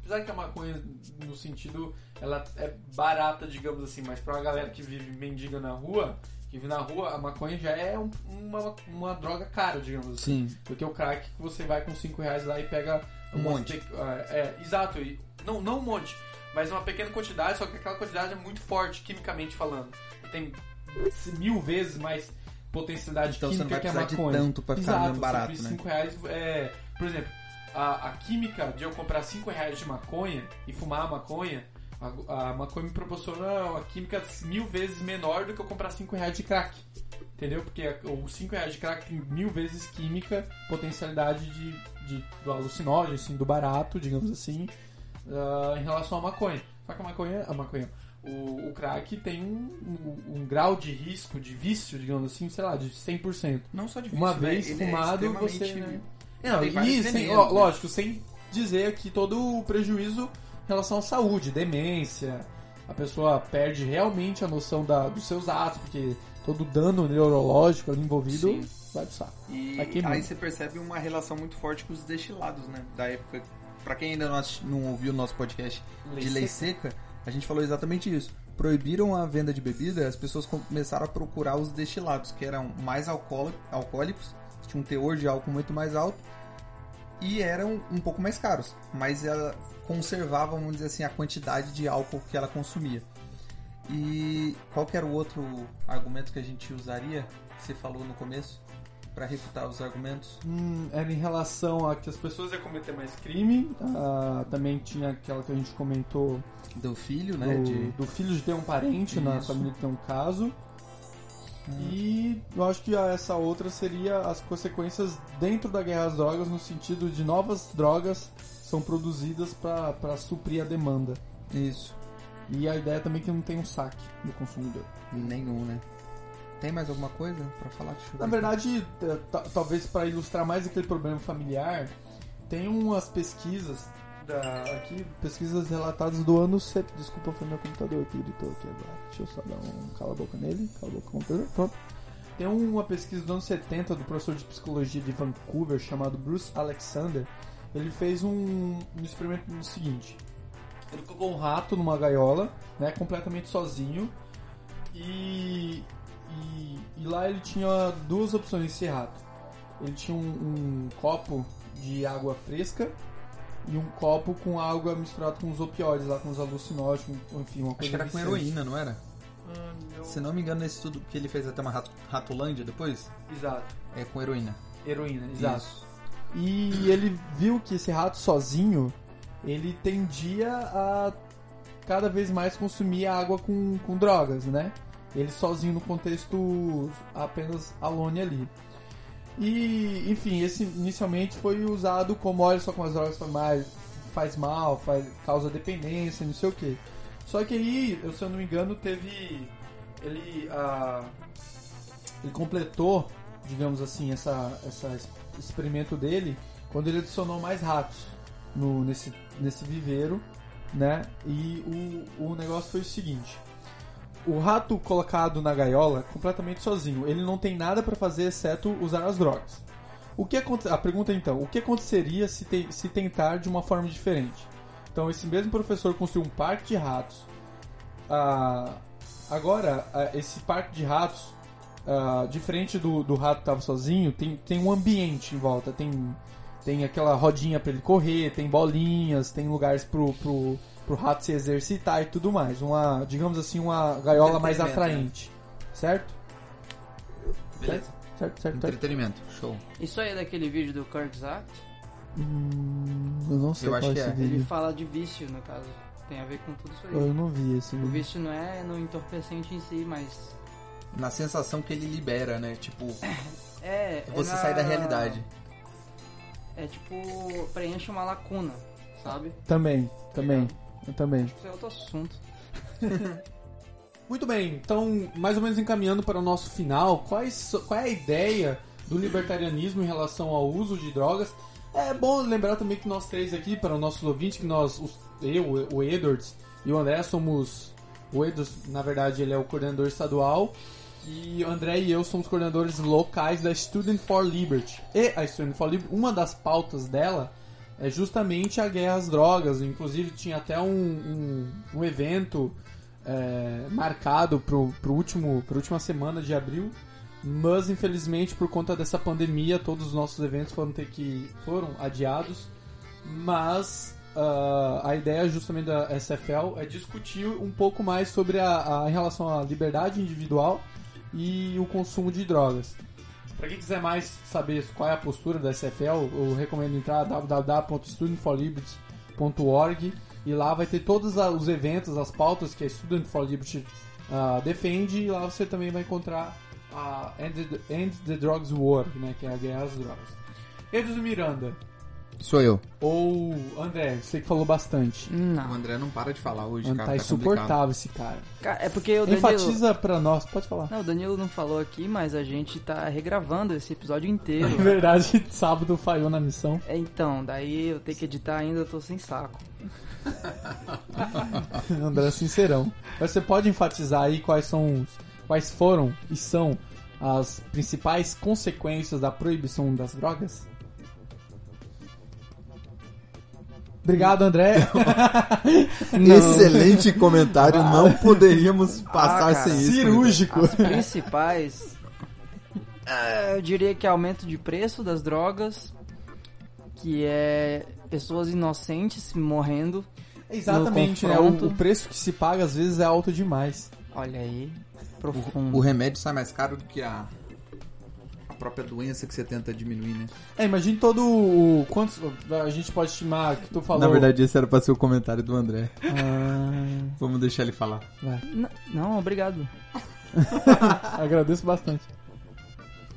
apesar que a maconha no sentido ela é barata, digamos assim, mas pra uma galera que vive mendiga na rua, que vive na rua, a maconha já é um- uma, uma droga cara, digamos assim. Sim. Porque o crack que você vai com 5 reais lá e pega Um monte. pe- É, é, exato. E, não, não um monte, mas uma pequena quantidade, só que aquela quantidade é muito forte, quimicamente falando. Tem mil vezes mais potencialidade Então você não química vai que a precisar de maconha. tanto pra ficar Exato, barato, né? 5 reais, é, por exemplo, a, a química de eu comprar 5 reais de maconha e fumar a maconha, a, a maconha me proporciona uma química mil vezes menor do que eu comprar 5 reais de crack. Entendeu? Porque os 5 reais de crack tem mil vezes química, potencialidade de, de- do alucinógeno, assim, do barato, digamos assim, ah, em relação à maconha. Só que a maconha, a maconha, o, o crack tem um, um- um grau de risco, de vício, digamos assim, sei lá, de 100%. Não só de Uma vício, né? vez é fumado, extremamente- você. Né? Não, e sem, né? lógico, sem dizer aqui todo o prejuízo em relação à saúde, demência. A pessoa perde realmente a noção da, dos seus atos, porque todo dano neurológico ali envolvido Sim. vai pro saco. E aí você percebe uma relação muito forte com os destilados, né? Da época. Pra quem ainda não, não ouviu o nosso podcast Lei de lei seca. seca, a gente falou exatamente isso. Proibiram a venda de bebida, as pessoas começaram a procurar os destilados, que eram mais alcoóli- alcoólicos, tinham um teor de álcool muito mais alto e eram um pouco mais caros, mas ela conservava, vamos dizer assim, a quantidade de álcool que ela consumia. E qual era o outro argumento que a gente usaria, que você falou no começo, para refutar os argumentos? Hum, era em relação a que as pessoas iam cometer mais crime. ah, também tinha aquela que a gente comentou Do filho, né? do, de... do filho de ter um parente na Isso. família que tem um caso. E eu acho que essa outra seria as consequências dentro da guerra às drogas, no sentido de novas drogas são produzidas para suprir a demanda. Isso. E a ideia também é que não tem um saque do consumidor. Nenhum, né? Tem mais alguma coisa pra falar? Na ver. verdade, talvez para ilustrar mais aquele problema familiar, tem umas pesquisas aqui, pesquisas relatadas do ano. se- Desculpa, foi meu computador que gritou aqui agora. Deixa eu só dar um cala a boca nele. Cala a boca computador. Pronto. Tem uma pesquisa dos anos 70 do professor de psicologia de Vancouver chamado Bruce Alexander. Ele fez um, um experimento no seguinte: ele colocou um rato numa gaiola, né, completamente sozinho, e, e, e lá ele tinha duas opções esse rato. Ele tinha um, um copo de água fresca e um copo com água misturada com os opioides lá, com os alucinógenos, enfim, uma Acho coisa que era com heroína, não era? Se não me engano, nesse estudo que ele fez até uma rato, Ratolândia depois, Exato. é com heroína. Heroína, exato. Isso. E ele viu que esse rato sozinho, ele tendia a cada vez mais consumir água com, com drogas, né? Ele sozinho no contexto apenas alone ali. E, enfim, esse inicialmente foi usado como, olha só como as drogas mal, faz mal, faz, causa dependência, não sei o que. Só que aí, eu, se eu não me engano, teve. Ele. ah, ele completou, digamos assim, essa, essa es- experimento dele quando ele adicionou mais ratos no, nesse, nesse viveiro, né? E o, o negócio foi o seguinte. O rato colocado na gaiola completamente sozinho, ele não tem nada para fazer exceto usar as drogas. O que a pergunta então, o que aconteceria se, te- se tentar de uma forma diferente? Então esse mesmo professor construiu um parque de ratos. Ah, agora, ah, esse parque de ratos, ah, diferente do, do rato que estava sozinho, tem, tem um ambiente em volta. Tem, tem aquela rodinha para ele correr, tem bolinhas, tem lugares pro, pro, pro rato se exercitar e tudo mais. Uma, digamos assim, uma gaiola mais Entretenimento, atraente. Certo? Beleza. Certo, certo, certo. Entretenimento. Show. Isso aí é daquele vídeo do Kurtzak. Hum, eu não sei Eu qual acho é que é. Ele vídeo. fala de vício, no caso. Tem a ver com tudo isso aí. Eu não vi esse O vídeo. vício não é no entorpecente em si, mas Na sensação que ele libera, né? Tipo, é. é você na- sai da realidade. É tipo, preenche uma lacuna. sabe? Também, também. Eu também. Isso é outro assunto. Muito bem, então, mais ou menos encaminhando para o nosso final, quais, qual é a ideia do libertarianismo em relação ao uso de drogas? É bom lembrar também que nós três aqui, para o nosso ouvinte, que nós, os- eu, o Edwards e o André somos. O Edwards, na verdade, ele é o coordenador estadual. E o André e eu somos coordenadores locais da Student for Liberty. E a Student for Liberty, uma das pautas dela é justamente a guerra às drogas. Inclusive, tinha até um, um, um evento é, marcado pro, pro último, última semana de abril. Mas infelizmente por conta dessa pandemia todos os nossos eventos foram ter que foram adiados. Mas ah, a ideia justamente da SFL é discutir um pouco mais sobre a, a em relação à liberdade individual e o consumo de drogas. Para quem quiser mais saber qual é a postura da SFL, eu recomendo entrar www.studentforliberty.org e lá vai ter todos os eventos, as pautas que a Student for Liberty ah, defende e lá você também vai encontrar a End the, End the Drugs War, né, que é a guerra às drogas. Edson Miranda Sou eu. ou André, você que falou bastante. O Não. André não para de falar hoje, Mano, cara. tá tá complicado. insuportável esse cara. É porque o Danilo... Enfatiza pra nós, pode falar. Não, o Danilo não falou aqui, mas a gente tá regravando esse episódio inteiro. Na verdade, sábado falhou na missão. É, Então, daí eu tenho que editar ainda, eu tô sem saco. André é sincerão. Mas você pode enfatizar aí quais são os, quais foram e são as principais consequências da proibição das drogas? Obrigado, André. Excelente comentário, não poderíamos passar Ah, cara. sem isso. Cirúrgico. As principais. é, eu diria que é aumento de preço das drogas, que é pessoas inocentes morrendo. Exatamente, né? O, o preço que se paga às vezes é alto demais. Olha aí, profundo. O remédio sai mais caro do que a, a própria doença que você tenta diminuir, né? É, imagine todo o. Quantos. A gente pode estimar que tu falou. Na verdade, esse era pra ser o comentário do André. Ah, Vamos deixar ele falar. vai. N- Não, obrigado. Agradeço bastante.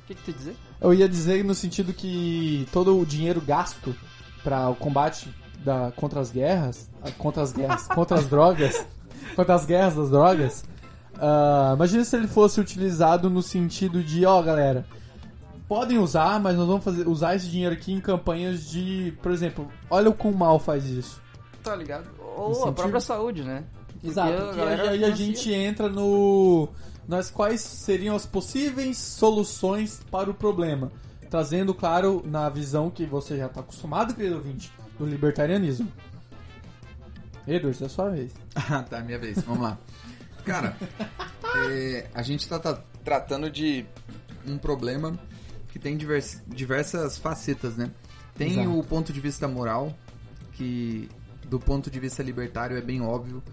O que, que tu ia dizer? Eu ia dizer no sentido que todo o dinheiro gasto para o combate da, contra as guerras, ah, contra as guerras, contra as drogas, contra as guerras das drogas, ah, imagina se ele fosse utilizado no sentido de, ó, galera, podem usar, mas nós vamos fazer, usar esse dinheiro aqui em campanhas de, por exemplo, olha o quão mal faz isso. Tá ligado? Ou Incentivo. a própria saúde, né? Porque Exato, galera aí a gente entra no. Nas quais seriam as possíveis soluções para o problema. Trazendo, claro, na visão que você já está acostumado, querido ouvinte, do libertarianismo. Edwards, é a sua vez. Ah, tá, minha vez. Vamos lá. Cara, é, a gente tá, tá tratando de um problema que tem divers- diversas facetas, né? Tem Exato. o ponto de vista moral, que do ponto de vista libertário é bem óbvio.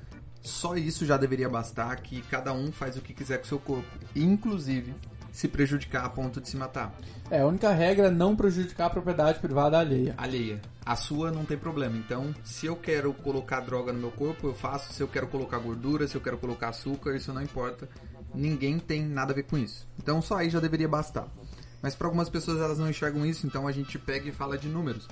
Só isso já deveria bastar, que cada um faz o que quiser com o seu corpo. Inclusive, se prejudicar a ponto de se matar. É, a única regra é não prejudicar a propriedade privada alheia. alheia. A sua não tem problema. Então, se eu quero colocar droga no meu corpo, eu faço. Se eu quero colocar gordura, se eu quero colocar açúcar, isso não importa. Ninguém tem nada a ver com isso. Então, só aí já deveria bastar. Mas para algumas pessoas elas não enxergam isso, então a gente pega e fala de números.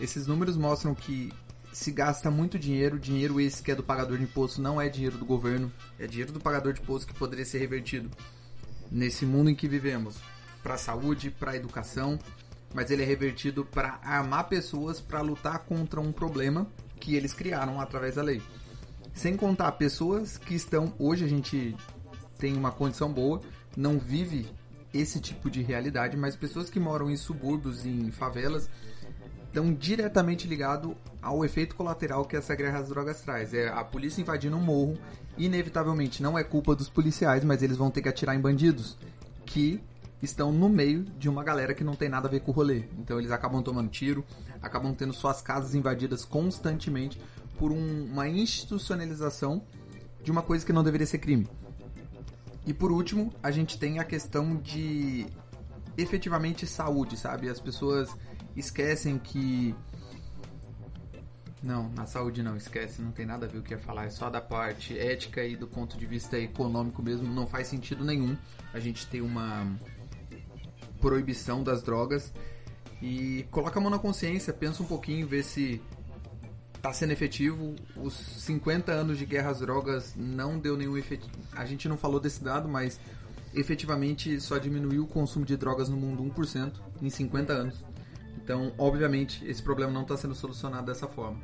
Esses números mostram que se gasta muito dinheiro, dinheiro esse que é do pagador de imposto, não é dinheiro do governo, é dinheiro do pagador de imposto que poderia ser revertido nesse mundo em que vivemos, para saúde, para educação, mas ele é revertido para armar pessoas para lutar contra um problema que eles criaram através da lei. Sem contar pessoas que estão hoje a gente tem uma condição boa, não vive esse tipo de realidade, mas pessoas que moram em subúrbios, em favelas, estão diretamente ligados ao efeito colateral que essa guerra às drogas traz. É a polícia invadindo um morro, inevitavelmente não é culpa dos policiais, mas eles vão ter que atirar em bandidos que estão no meio de uma galera que não tem nada a ver com o rolê. Então eles acabam tomando tiro, acabam tendo suas casas invadidas constantemente por um- uma institucionalização de uma coisa que não deveria ser crime. E por último, a gente tem a questão de efetivamente saúde, sabe? As pessoas esquecem que. Não, na saúde não, esquece, não tem nada a ver o que ia falar, é só da parte ética e do ponto de vista econômico mesmo, não faz sentido nenhum a gente ter uma proibição das drogas e coloca a mão na consciência, pensa um pouquinho, vê se tá sendo efetivo. Os 50 anos de guerra às drogas não deu nenhum efeito. A gente não falou desse dado, mas efetivamente só diminuiu o consumo de drogas no mundo 1% em 50 anos. Então, obviamente, esse problema não está sendo solucionado dessa forma.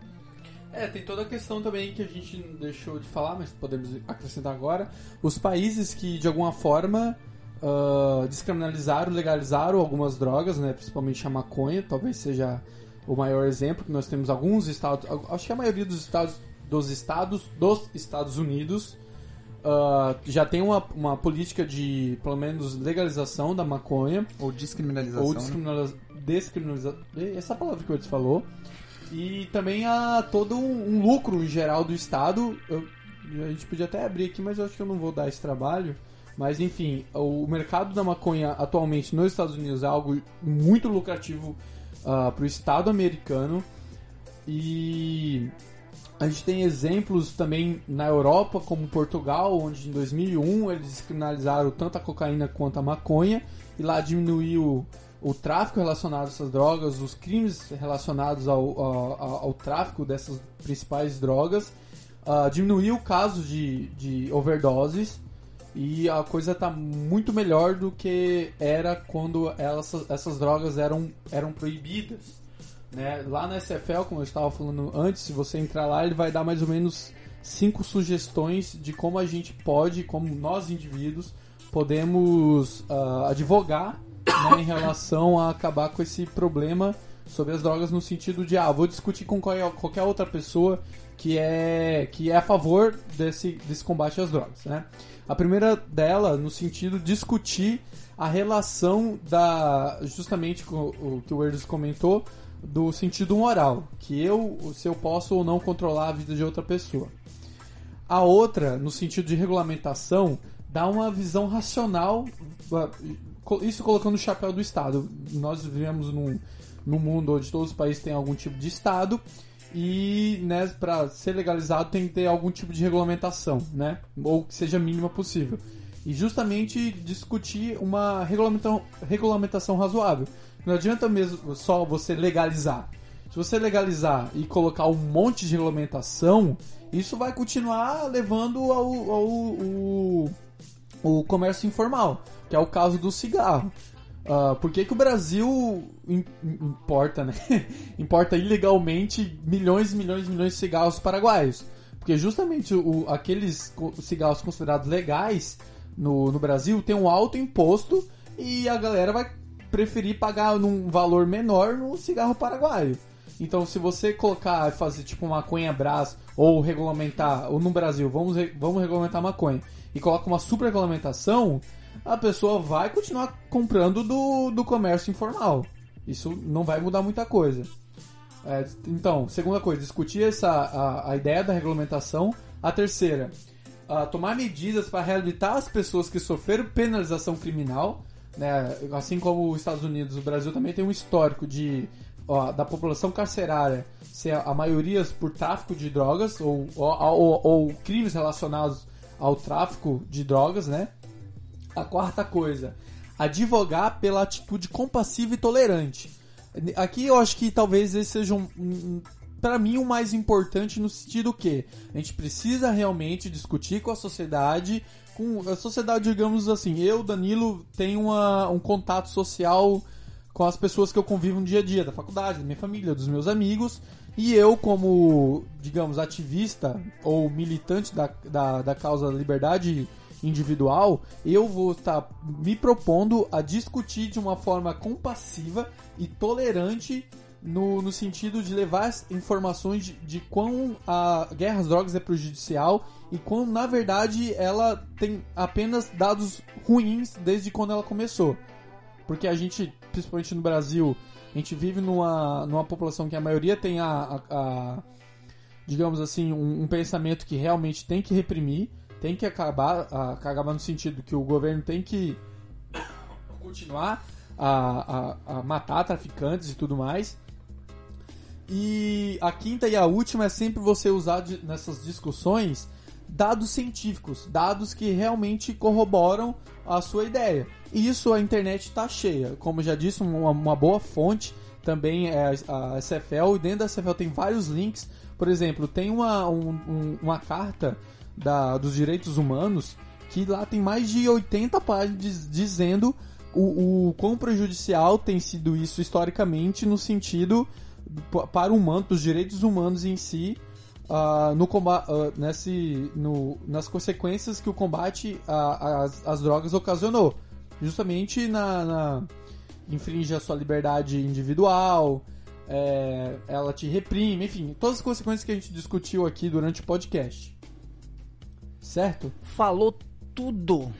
É, tem toda a questão também que a gente deixou de falar, mas podemos acrescentar agora. Os países que, de alguma forma, uh, descriminalizaram, legalizaram algumas drogas, né, principalmente a maconha, talvez seja o maior exemplo, que nós temos alguns estados, acho que a maioria dos estados dos estados dos Estados Unidos uh, já tem uma, uma política de, pelo menos, legalização da maconha. Ou descriminalização. Ou descriminalização. Né? Descriminaliza... Essa palavra que o Edson falou. E também há todo um, um lucro em geral do Estado. Eu, a gente podia até abrir aqui, mas eu acho que eu não vou dar esse trabalho. Mas enfim, o mercado da maconha atualmente nos Estados Unidos é algo muito lucrativo uh, para o Estado americano. E a gente tem exemplos também na Europa, como Portugal, onde em 2001 eles descriminalizaram tanto a cocaína quanto a maconha. E lá diminuiu o tráfico relacionado a essas drogas, os crimes relacionados ao, ao, ao tráfico dessas principais drogas, uh, diminuiu o caso de, de overdoses e a coisa está muito melhor do que era quando elas, essas drogas eram, eram proibidas. Né? Lá na SFL, como eu estava falando antes, se você entrar lá, ele vai dar mais ou menos cinco sugestões de como a gente pode, como nós indivíduos, podemos uh, advogar né, em relação a acabar com esse problema sobre as drogas no sentido de ah, vou discutir com qualquer outra pessoa que é que é a favor desse, desse combate às drogas, né? A primeira dela no sentido de discutir a relação da justamente com o que o Erdos comentou do sentido moral, que eu se eu posso ou não controlar a vida de outra pessoa. A outra, no sentido de regulamentação, dá uma visão racional isso colocando o chapéu do Estado. Nós vivemos num, num mundo onde todos os países têm algum tipo de Estado e né, para ser legalizado tem que ter algum tipo de regulamentação, né? Ou que seja mínima possível. E justamente discutir uma regulamentação, regulamentação razoável. Não adianta mesmo só você legalizar. Se você legalizar e colocar um monte de regulamentação, isso vai continuar levando ao, ao, ao, ao comércio informal que é o caso do cigarro. Uh, por que, que o Brasil importa, né? importa ilegalmente milhões e milhões e milhões de cigarros paraguaios? Porque justamente o, aqueles cigarros considerados legais no, no Brasil tem um alto imposto e a galera vai preferir pagar num valor menor no cigarro paraguaio. Então, se você colocar, fazer tipo maconha brás ou regulamentar, ou no Brasil, vamos, vamos regulamentar maconha e coloca uma super regulamentação, a pessoa vai continuar comprando do, do comércio informal. Isso não vai mudar muita coisa. É, então, segunda coisa, discutir essa, a, a ideia da regulamentação. A terceira, a tomar medidas para reabilitar as pessoas que sofreram penalização criminal. Né? Assim como os Estados Unidos, o Brasil também tem um histórico de ó, da população carcerária ser a maioria por tráfico de drogas ou, ou, ou, ou crimes relacionados ao tráfico de drogas, né? A quarta coisa, advogar pela atitude compassiva e tolerante. Aqui eu acho que talvez esse seja um, um para mim o mais importante no sentido que a gente precisa realmente discutir com a sociedade, com a sociedade, digamos assim, eu, Danilo, tenho uma, um contato social com as pessoas que eu convivo no dia a dia, da faculdade, da minha família, dos meus amigos, e eu, como, digamos, ativista ou militante da, da, da causa da liberdade individual, eu vou estar me propondo a discutir de uma forma compassiva e tolerante no, no sentido de levar informações de, de quão a guerra às drogas é prejudicial e quão, na verdade, ela tem apenas dados ruins desde quando ela começou. Porque a gente, principalmente no Brasil, a gente vive numa, numa população que a maioria tem a, a, a digamos assim, um, um pensamento que realmente tem que reprimir tem que acabar, acabar no sentido que o governo tem que continuar a, a, a matar traficantes e tudo mais. E a quinta e a última é sempre você usar de, nessas discussões dados científicos, dados que realmente corroboram a sua ideia. E isso a internet está cheia. Como já disse, uma, uma boa fonte também é a SFL, e dentro da SFL tem vários links por Por exemplo, tem uma, um- um- uma carta da, dos direitos humanos que lá tem mais de 80 páginas diz- dizendo o, o quão prejudicial tem sido isso historicamente no sentido para o humano, dos direitos humanos em si, ah, no ah, nesse, no- nas consequências que o combate às drogas ocasionou. Justamente na, na infringe a sua liberdade individual, é, ela te reprime, enfim, todas as consequências que a gente discutiu aqui durante o podcast. Certo? Falou tudo. O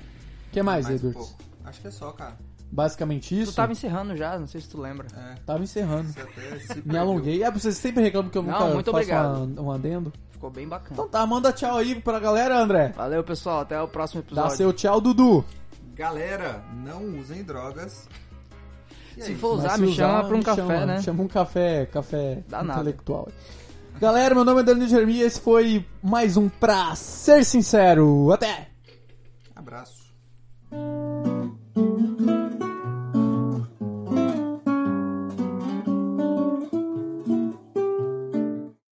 que mais, Mais um Edwards? pouco. Acho que é só, cara. Basicamente isso. Tu tava encerrando já, não sei se tu lembra. É. Tava encerrando. Me alonguei. É, vocês sempre reclamam que eu Não, nunca muito faço obrigado. um adendo. Ficou bem bacana. Então tá, manda tchau aí pra galera, André. Valeu, pessoal. Até o próximo Dá episódio. seu tchau, Dudu. Galera, não usem drogas. Se for usar, se me usar, chama pra um me café, chama, né? me Chama um café, café Dá nada. Galera, meu nome é Danilo Jeremias. Esse foi mais um Pra Ser Sincero. Até! Abraço.